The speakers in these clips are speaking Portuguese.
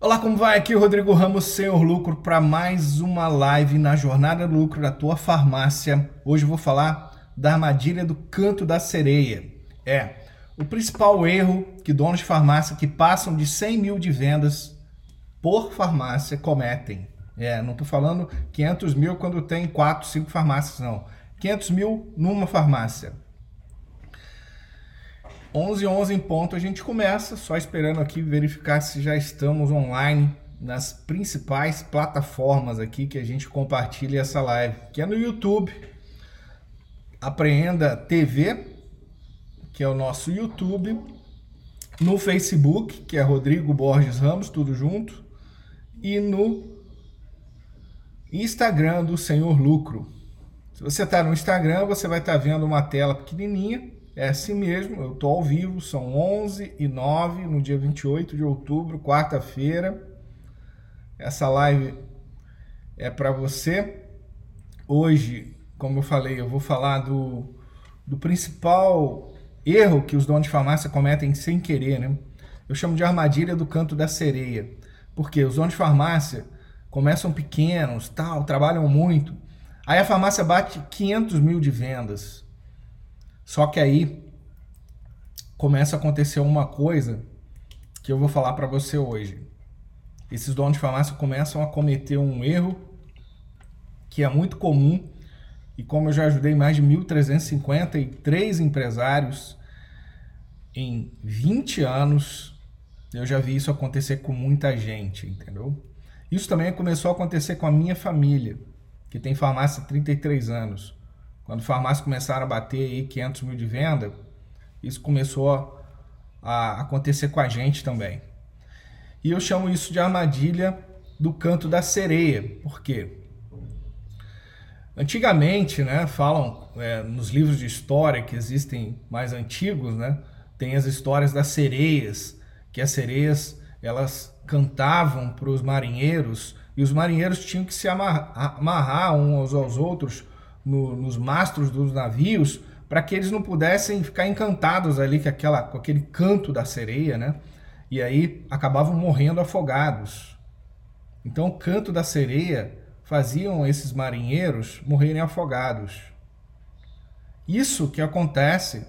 Olá, como vai? Aqui é o Rodrigo Ramos, Senhor Lucro, para mais uma live na Jornada do Lucro da tua farmácia. Hoje eu vou falar da armadilha do canto da sereia. É, o principal erro que donos de farmácia que passam de 100 mil de vendas por farmácia cometem. É, não estou falando 500 mil quando tem 4, 5 farmácias, não. 500 mil numa farmácia. 11 11 em ponto a gente começa, só esperando aqui verificar se já estamos online nas principais plataformas aqui que a gente compartilha essa live, que é no YouTube, Apreenda TV, que é o nosso YouTube, no Facebook, que é Rodrigo Borges Ramos, tudo junto, e no Instagram do Senhor Lucro. Se você está no Instagram, você vai estar tá vendo uma tela pequenininha é assim mesmo, eu estou ao vivo, são 11 e 9 no dia 28 de outubro, quarta-feira. Essa live é para você. Hoje, como eu falei, eu vou falar do, do principal erro que os donos de farmácia cometem sem querer, né? Eu chamo de armadilha do canto da sereia. Porque os donos de farmácia começam pequenos, tal, trabalham muito. Aí a farmácia bate 500 mil de vendas. Só que aí começa a acontecer uma coisa que eu vou falar para você hoje. Esses donos de farmácia começam a cometer um erro que é muito comum e como eu já ajudei mais de 1.353 empresários em 20 anos, eu já vi isso acontecer com muita gente, entendeu? Isso também começou a acontecer com a minha família, que tem farmácia há 33 anos. Quando farmácias começaram a bater aí 500 mil de venda, isso começou a acontecer com a gente também. E eu chamo isso de armadilha do canto da sereia. Por quê? Antigamente, né, falam é, nos livros de história que existem mais antigos, né, tem as histórias das sereias, que as sereias elas cantavam para os marinheiros e os marinheiros tinham que se amarrar, amarrar uns aos outros no, nos mastros dos navios para que eles não pudessem ficar encantados ali com, aquela, com aquele canto da sereia, né? E aí acabavam morrendo afogados. Então o canto da sereia faziam esses marinheiros morrerem afogados. Isso que acontece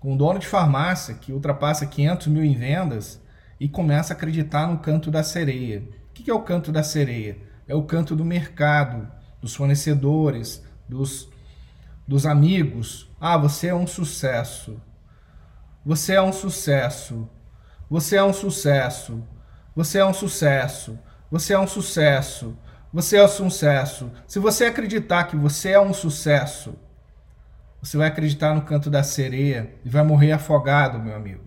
com um dono de farmácia que ultrapassa 500 mil em vendas e começa a acreditar no canto da sereia. O que é o canto da sereia? É o canto do mercado, dos fornecedores, dos, dos amigos. Ah, você é um sucesso. Você é um sucesso. Você é um sucesso. Você é um sucesso. Você é um sucesso. Você é um sucesso. Se você acreditar que você é um sucesso, você vai acreditar no canto da sereia e vai morrer afogado, meu amigo.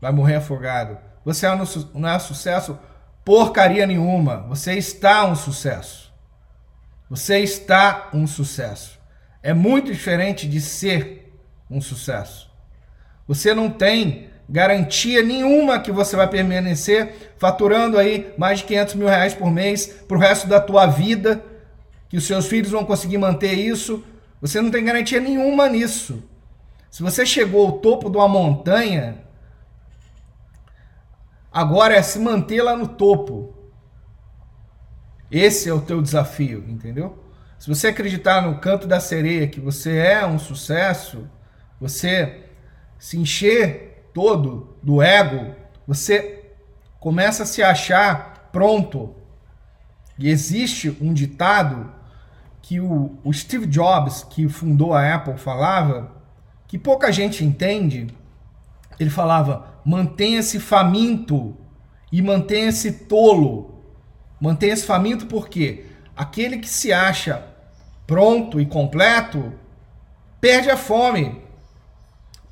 Vai morrer afogado. Você não é um sucesso porcaria nenhuma. Você está um sucesso. Você está um sucesso. É muito diferente de ser um sucesso. Você não tem garantia nenhuma que você vai permanecer faturando aí mais de 500 mil reais por mês para o resto da tua vida, que os seus filhos vão conseguir manter isso. Você não tem garantia nenhuma nisso. Se você chegou ao topo de uma montanha, agora é se manter lá no topo. Esse é o teu desafio, entendeu? Se você acreditar no canto da sereia que você é um sucesso, você se encher todo do ego, você começa a se achar pronto. E existe um ditado que o, o Steve Jobs, que fundou a Apple, falava, que pouca gente entende. Ele falava: mantenha-se faminto e mantenha-se tolo Mantenha-se faminto porque aquele que se acha pronto e completo perde a fome.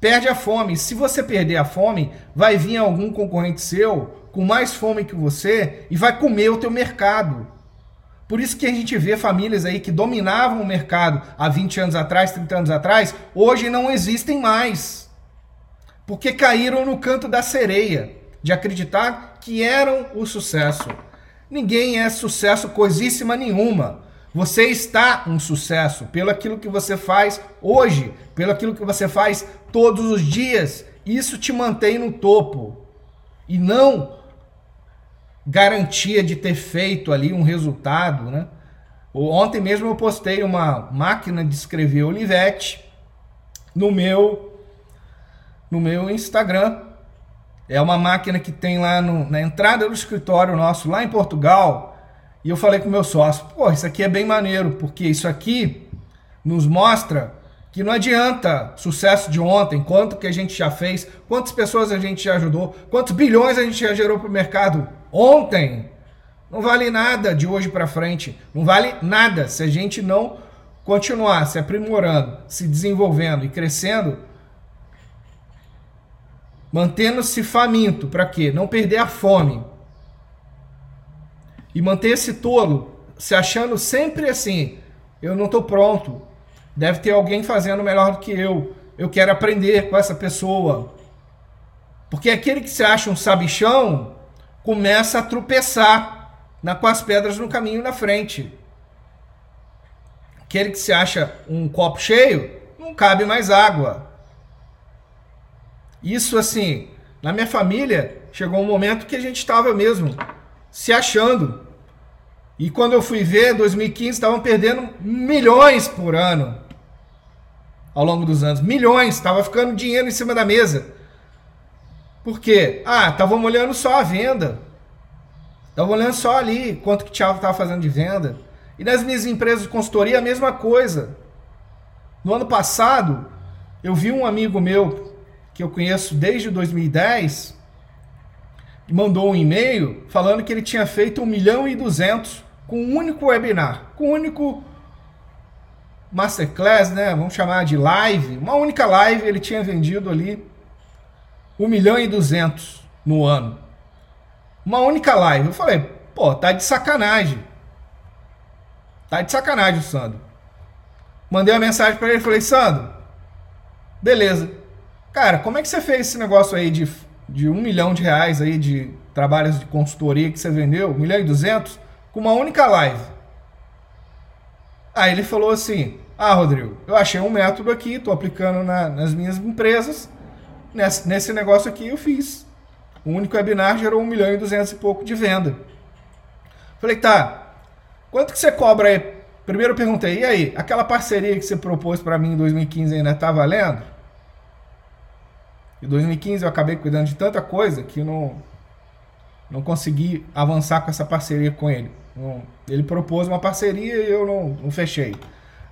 Perde a fome. Se você perder a fome, vai vir algum concorrente seu com mais fome que você e vai comer o teu mercado. Por isso que a gente vê famílias aí que dominavam o mercado há 20 anos atrás, 30 anos atrás, hoje não existem mais. Porque caíram no canto da sereia de acreditar que eram o sucesso. Ninguém é sucesso coisíssima nenhuma. Você está um sucesso pelo aquilo que você faz hoje, pelo aquilo que você faz todos os dias. Isso te mantém no topo. E não garantia de ter feito ali um resultado, né? Ontem mesmo eu postei uma máquina de escrever Olivetti no meu no meu Instagram. É uma máquina que tem lá no, na entrada do escritório nosso lá em Portugal. E eu falei com meu sócio, pô, isso aqui é bem maneiro, porque isso aqui nos mostra que não adianta sucesso de ontem, quanto que a gente já fez, quantas pessoas a gente já ajudou, quantos bilhões a gente já gerou para o mercado ontem. Não vale nada de hoje para frente, não vale nada se a gente não continuar se aprimorando, se desenvolvendo e crescendo, mantendo-se faminto, para quê? Não perder a fome. E manter esse tolo se achando sempre assim, eu não estou pronto, Deve ter alguém fazendo melhor do que eu. Eu quero aprender com essa pessoa. Porque aquele que se acha um sabichão começa a tropeçar na, com as pedras no caminho na frente. Aquele que se acha um copo cheio, não cabe mais água. Isso assim, na minha família, chegou um momento que a gente estava mesmo se achando. E quando eu fui ver, 2015, estavam perdendo milhões por ano ao longo dos anos. Milhões, estava ficando dinheiro em cima da mesa. Por quê? Ah, estavam olhando só a venda. Estavam olhando só ali quanto que o Thiago estava fazendo de venda. E nas minhas empresas de consultoria, a mesma coisa. No ano passado, eu vi um amigo meu, que eu conheço desde 2010, que mandou um e-mail falando que ele tinha feito 1 milhão e 200 com um único webinar, com um único masterclass, né? Vamos chamar de live. Uma única live ele tinha vendido ali 1 milhão e 200 no ano. Uma única live. Eu falei, pô, tá de sacanagem. Tá de sacanagem o Sandro. Mandei uma mensagem para ele falei, Sandro, beleza. Cara, como é que você fez esse negócio aí de, de um milhão de reais aí de trabalhos de consultoria que você vendeu, um milhão e duzentos, com uma única live? Aí ele falou assim: Ah, Rodrigo, eu achei um método aqui, estou aplicando na, nas minhas empresas. Nesse, nesse negócio aqui eu fiz. O único webinar gerou 1 milhão e 200 e pouco de venda. Falei, tá, quanto que você cobra aí? Primeiro eu perguntei, e aí, aquela parceria que você propôs para mim em 2015 ainda está valendo? Em 2015 eu acabei cuidando de tanta coisa que não, não consegui avançar com essa parceria com ele. Ele propôs uma parceria e eu não, não fechei. Ele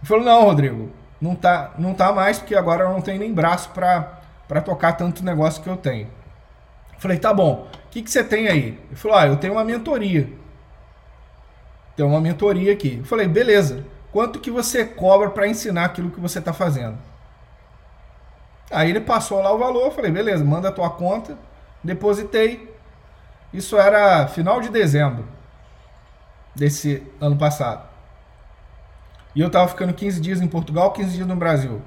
falou: não, Rodrigo, não tá, não tá mais, porque agora eu não tenho nem braço para tocar tanto negócio que eu tenho. Eu falei: tá bom, o que, que você tem aí? Ele falou: ah, eu tenho uma mentoria. Tem uma mentoria aqui. Eu falei: beleza, quanto que você cobra para ensinar aquilo que você está fazendo? Aí ele passou lá o valor, falei: beleza, manda a tua conta, depositei. Isso era final de dezembro desse ano passado. E eu tava ficando 15 dias em Portugal, 15 dias no Brasil.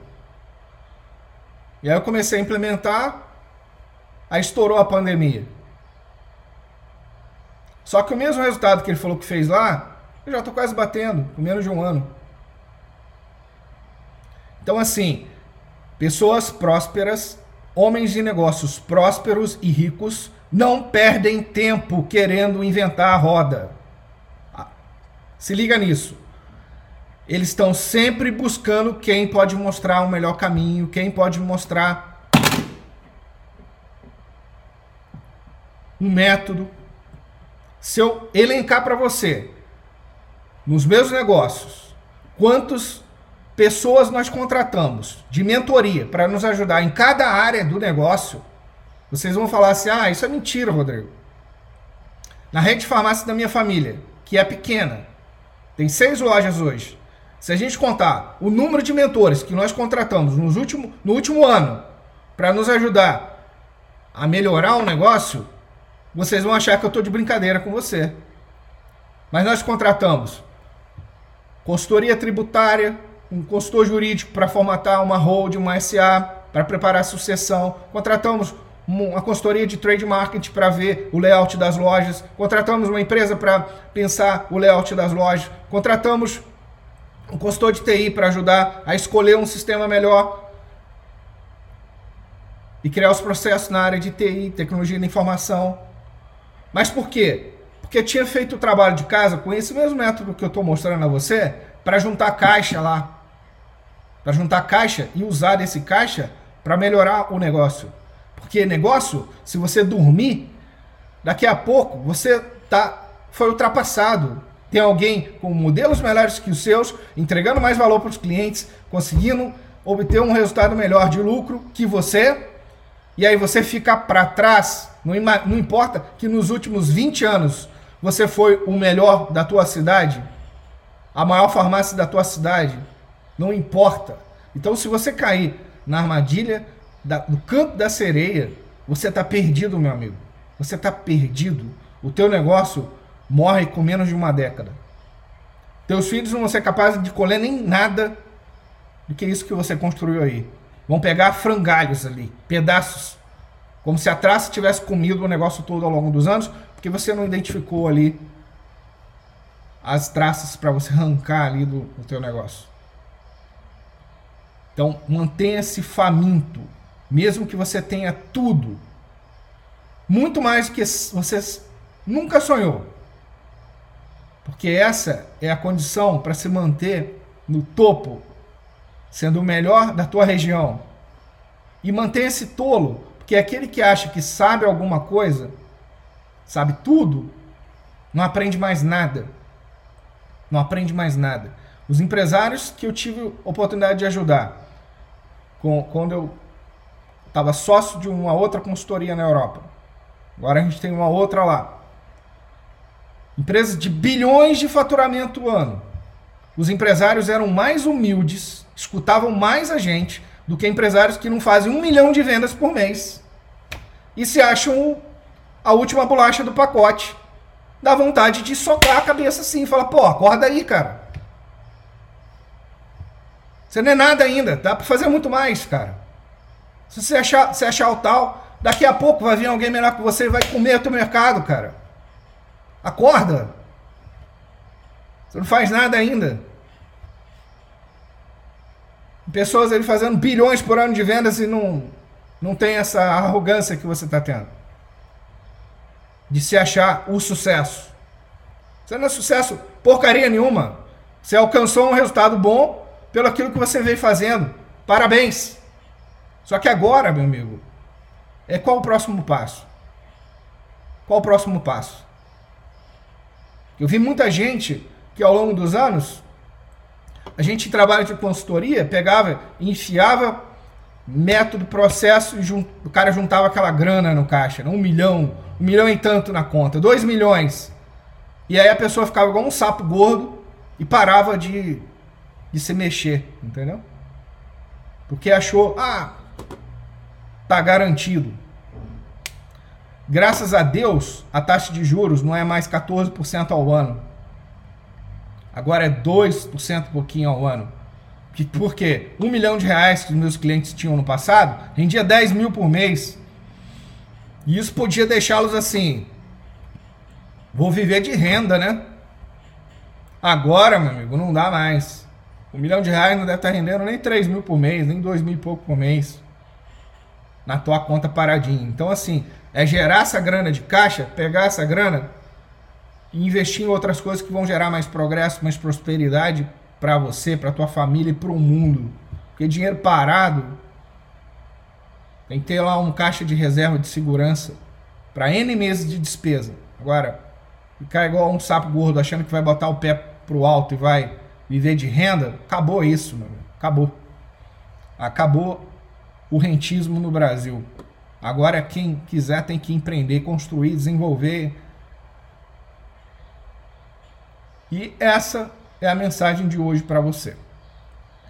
E aí eu comecei a implementar, aí estourou a pandemia. Só que o mesmo resultado que ele falou que fez lá, eu já tô quase batendo, com menos de um ano. Então assim, pessoas prósperas, homens de negócios prósperos e ricos, não perdem tempo querendo inventar a roda. Se liga nisso. Eles estão sempre buscando quem pode mostrar o melhor caminho, quem pode mostrar um método. Se eu elencar para você, nos meus negócios, quantas pessoas nós contratamos de mentoria para nos ajudar em cada área do negócio, vocês vão falar assim: ah, isso é mentira, Rodrigo. Na rede de farmácia da minha família, que é pequena, tem seis lojas hoje. Se a gente contar o número de mentores que nós contratamos nos último, no último ano para nos ajudar a melhorar o negócio, vocês vão achar que eu estou de brincadeira com você. Mas nós contratamos consultoria tributária, um consultor jurídico para formatar uma hold, uma SA, para preparar a sucessão. Contratamos uma consultoria de trade marketing para ver o layout das lojas, contratamos uma empresa para pensar o layout das lojas, contratamos um consultor de TI para ajudar a escolher um sistema melhor e criar os processos na área de TI, tecnologia da informação. Mas por quê? Porque tinha feito o trabalho de casa com esse mesmo método que eu estou mostrando a você, para juntar caixa lá. Para juntar caixa e usar desse caixa para melhorar o negócio. Porque negócio, se você dormir, daqui a pouco você tá foi ultrapassado. Tem alguém com modelos melhores que os seus, entregando mais valor para os clientes, conseguindo obter um resultado melhor de lucro que você, e aí você fica para trás. Não, não importa que nos últimos 20 anos você foi o melhor da tua cidade, a maior farmácia da tua cidade. Não importa. Então, se você cair na armadilha da, do canto da sereia, você está perdido, meu amigo. Você está perdido. O teu negócio morre com menos de uma década. Teus filhos não vão ser capazes de colher nem nada do que isso que você construiu aí. Vão pegar frangalhos ali, pedaços, como se a traça tivesse comido o negócio todo ao longo dos anos, porque você não identificou ali as traças para você arrancar ali do, do teu negócio. Então, mantenha-se faminto, mesmo que você tenha tudo, muito mais do que você nunca sonhou. Porque essa é a condição para se manter no topo, sendo o melhor da tua região. E mantenha-se tolo, porque aquele que acha que sabe alguma coisa, sabe tudo, não aprende mais nada. Não aprende mais nada. Os empresários que eu tive oportunidade de ajudar, com, quando eu estava sócio de uma outra consultoria na Europa. Agora a gente tem uma outra lá. Empresas de bilhões de faturamento ano. Os empresários eram mais humildes, escutavam mais a gente do que empresários que não fazem um milhão de vendas por mês e se acham a última bolacha do pacote. Dá vontade de socar a cabeça assim falar: pô, acorda aí, cara. Você não é nada ainda, dá para fazer muito mais, cara. Se você achar, se achar o tal, daqui a pouco vai vir alguém melhor que você e vai comer o teu mercado, cara. Acorda. Você não faz nada ainda. Pessoas ali fazendo bilhões por ano de vendas e não, não tem essa arrogância que você está tendo. De se achar o sucesso. Você não é sucesso porcaria nenhuma. Você alcançou um resultado bom pelo aquilo que você veio fazendo. Parabéns. Só que agora, meu amigo, é qual o próximo passo? Qual o próximo passo? Eu vi muita gente que ao longo dos anos, a gente trabalha de consultoria, pegava, enfiava método, processo, e o cara juntava aquela grana no caixa, um milhão, um milhão e tanto na conta, dois milhões. E aí a pessoa ficava igual um sapo gordo e parava de de se mexer, entendeu? Porque achou, ah, tá garantido. Graças a Deus, a taxa de juros não é mais 14% ao ano. Agora é 2% pouquinho ao ano. Por quê? Um milhão de reais que os meus clientes tinham no passado, rendia 10 mil por mês. E isso podia deixá-los assim. Vou viver de renda, né? Agora, meu amigo, não dá mais. Um milhão de reais não deve estar rendendo nem 3 mil por mês, nem 2 mil e pouco por mês. Na tua conta paradinha. Então, assim, é gerar essa grana de caixa, pegar essa grana e investir em outras coisas que vão gerar mais progresso, mais prosperidade para você, para tua família e para o mundo. Porque dinheiro parado tem que ter lá um caixa de reserva de segurança para N meses de despesa. Agora, ficar igual um sapo gordo achando que vai botar o pé pro alto e vai viver de renda, acabou isso, meu. Acabou. Acabou o rentismo no Brasil. Agora quem quiser tem que empreender, construir, desenvolver. E essa é a mensagem de hoje para você.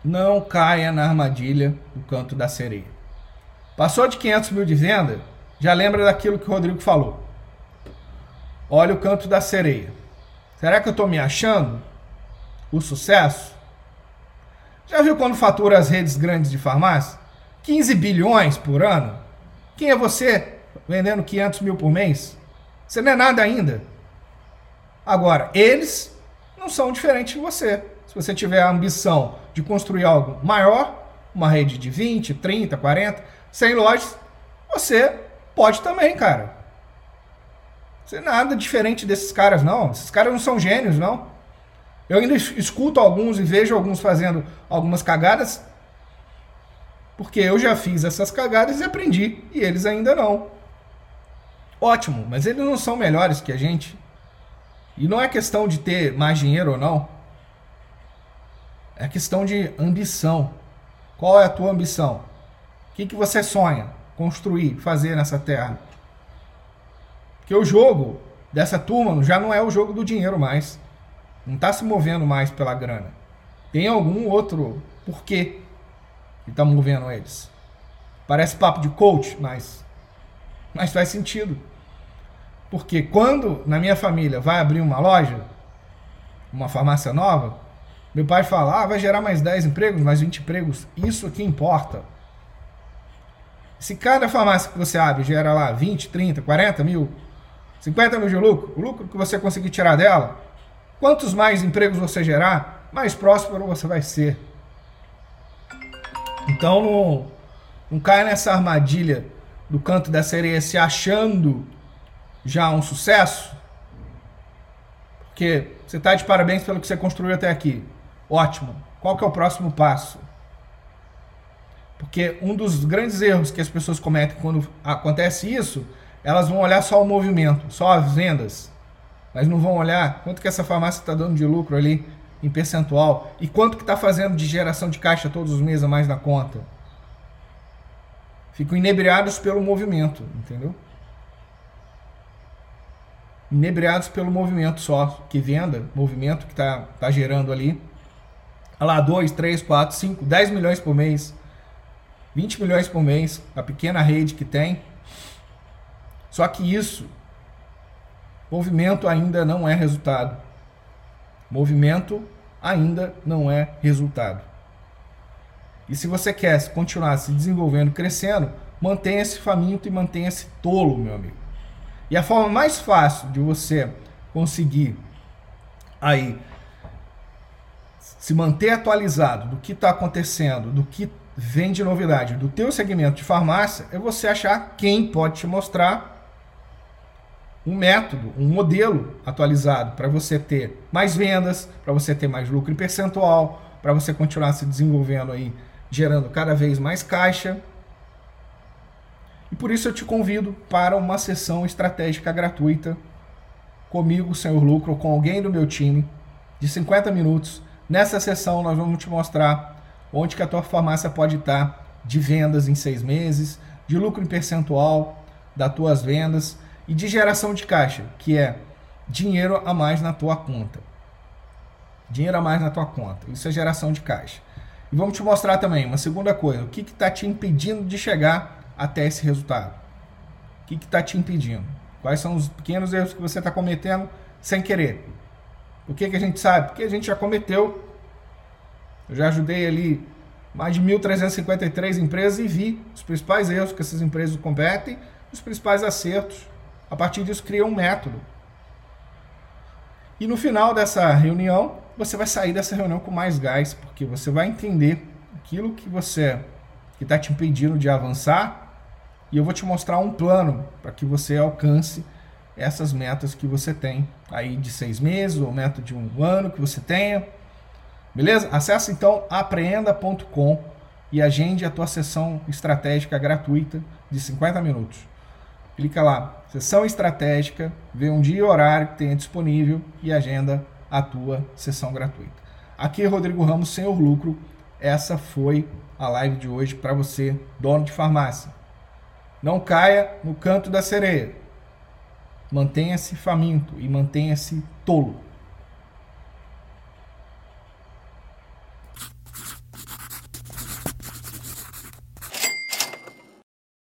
Não caia na armadilha do canto da sereia. Passou de 500 mil de venda, já lembra daquilo que o Rodrigo falou. Olha o canto da sereia. Será que eu estou me achando? O sucesso? Já viu quando fatura as redes grandes de farmácia? 15 bilhões por ano? Quem é você vendendo 500 mil por mês? Você não é nada ainda. Agora, eles não são diferentes de você. Se você tiver a ambição de construir algo maior, uma rede de 20, 30, 40, 100 lojas, você pode também, cara. Você nada diferente desses caras, não. Esses caras não são gênios, não. Eu ainda escuto alguns e vejo alguns fazendo algumas cagadas, porque eu já fiz essas cagadas e aprendi, e eles ainda não. Ótimo, mas eles não são melhores que a gente. E não é questão de ter mais dinheiro ou não. É questão de ambição. Qual é a tua ambição? O que, que você sonha construir, fazer nessa terra? Porque o jogo dessa turma já não é o jogo do dinheiro mais. Não está se movendo mais pela grana. Tem algum outro porquê que está movendo eles. Parece papo de coach, mas, mas faz sentido. Porque quando na minha família vai abrir uma loja, uma farmácia nova, meu pai fala: ah, vai gerar mais 10 empregos, mais 20 empregos. Isso que importa. Se cada farmácia que você abre gera lá 20, 30, 40 mil, 50 mil de lucro, o lucro que você conseguir tirar dela, quantos mais empregos você gerar, mais próspero você vai ser. Então não, não caia nessa armadilha do canto da sereia se achando já um sucesso. Porque você está de parabéns pelo que você construiu até aqui. Ótimo. Qual que é o próximo passo? Porque um dos grandes erros que as pessoas cometem quando acontece isso, elas vão olhar só o movimento, só as vendas, mas não vão olhar quanto que essa farmácia está dando de lucro ali em percentual e quanto que está fazendo de geração de caixa todos os meses a mais na conta. Ficam inebriados pelo movimento, entendeu? Inebriados pelo movimento só, que venda, movimento que está tá gerando ali Olha lá, 2, 3, 4, 5, 10 milhões por mês, 20 milhões por mês, a pequena rede que tem. Só que isso, movimento ainda não é resultado. Movimento ainda não é resultado. E se você quer continuar se desenvolvendo, crescendo, mantenha-se faminto e mantenha-se tolo, meu amigo. E a forma mais fácil de você conseguir aí se manter atualizado do que está acontecendo, do que vem de novidade do teu segmento de farmácia, é você achar quem pode te mostrar um método, um modelo atualizado para você ter mais vendas, para você ter mais lucro em percentual, para você continuar se desenvolvendo aí, gerando cada vez mais caixa. E por isso eu te convido para uma sessão estratégica gratuita comigo, Senhor Lucro, com alguém do meu time, de 50 minutos, Nessa sessão nós vamos te mostrar onde que a tua farmácia pode estar de vendas em seis meses, de lucro em percentual das tuas vendas e de geração de caixa, que é dinheiro a mais na tua conta. Dinheiro a mais na tua conta. Isso é geração de caixa. E vamos te mostrar também uma segunda coisa. O que está te impedindo de chegar até esse resultado? O que está te impedindo? Quais são os pequenos erros que você está cometendo sem querer? O que, que a gente sabe? Porque a gente já cometeu. Eu já ajudei ali mais de 1.353 empresas e vi os principais erros que essas empresas cometem, os principais acertos. A partir disso, cria um método. E no final dessa reunião, você vai sair dessa reunião com mais gás, porque você vai entender aquilo que você que está te impedindo de avançar, e eu vou te mostrar um plano para que você alcance essas metas que você tem aí de seis meses ou meta de um ano que você tenha. Beleza? Acesse então apreenda.com e agende a tua sessão estratégica gratuita de 50 minutos. Clica lá, sessão estratégica, vê um dia e horário que tenha disponível e agenda a tua sessão gratuita. Aqui é Rodrigo Ramos, Senhor Lucro. Essa foi a live de hoje para você, dono de farmácia. Não caia no canto da sereia. Mantenha-se faminto e mantenha-se tolo.